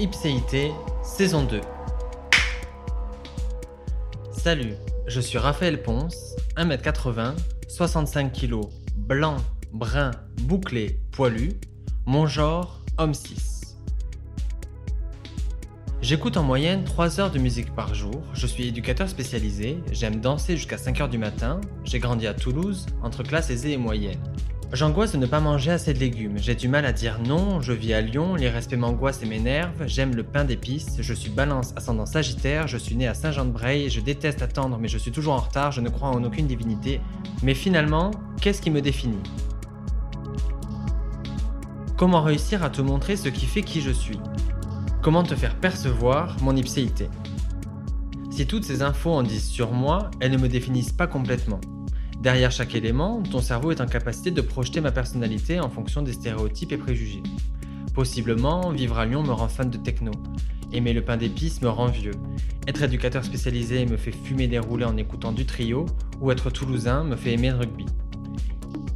Ipséité, saison 2. Salut, je suis Raphaël Ponce, 1m80, 65 kg, blanc, brun, bouclé, poilu, mon genre, homme 6. J'écoute en moyenne 3 heures de musique par jour, je suis éducateur spécialisé, j'aime danser jusqu'à 5h du matin, j'ai grandi à Toulouse, entre classe aisée et moyenne. J'angoisse de ne pas manger assez de légumes, j'ai du mal à dire non, je vis à Lyon, les respects m'angoissent et m'énervent, j'aime le pain d'épices, je suis balance ascendant sagittaire, je suis né à Saint-Jean-de-Bray, je déteste attendre mais je suis toujours en retard, je ne crois en aucune divinité. Mais finalement, qu'est-ce qui me définit? Comment réussir à te montrer ce qui fait qui je suis? Comment te faire percevoir mon ipséité? Si toutes ces infos en disent sur moi, elles ne me définissent pas complètement. Derrière chaque élément, ton cerveau est en capacité de projeter ma personnalité en fonction des stéréotypes et préjugés. Possiblement, vivre à Lyon me rend fan de techno. Aimer le pain d'épices me rend vieux. Être éducateur spécialisé me fait fumer des roulés en écoutant du trio, ou être toulousain me fait aimer le rugby.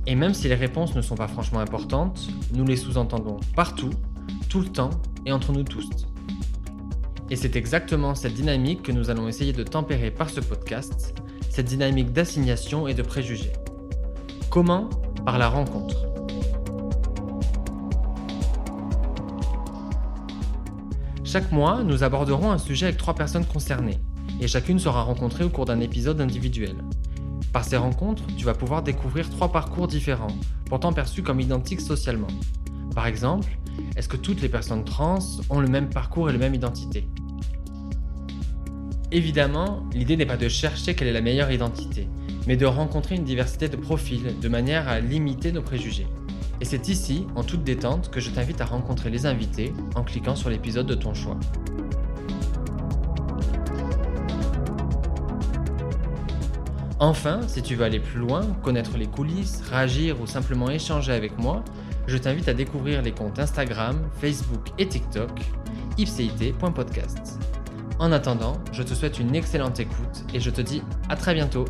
Et même si les réponses ne sont pas franchement importantes, nous les sous-entendons partout, tout le temps et entre nous tous. Et c'est exactement cette dynamique que nous allons essayer de tempérer par ce podcast, cette dynamique d'assignation et de préjugés. Comment Par la rencontre. Chaque mois, nous aborderons un sujet avec trois personnes concernées, et chacune sera rencontrée au cours d'un épisode individuel. Par ces rencontres, tu vas pouvoir découvrir trois parcours différents, pourtant perçus comme identiques socialement. Par exemple, est-ce que toutes les personnes trans ont le même parcours et la même identité? Évidemment, l'idée n'est pas de chercher quelle est la meilleure identité, mais de rencontrer une diversité de profils de manière à limiter nos préjugés. Et c'est ici, en toute détente, que je t'invite à rencontrer les invités en cliquant sur l'épisode de ton choix. Enfin, si tu veux aller plus loin, connaître les coulisses, réagir ou simplement échanger avec moi, je t'invite à découvrir les comptes Instagram, Facebook et TikTok ipcit.podcast. En attendant, je te souhaite une excellente écoute et je te dis à très bientôt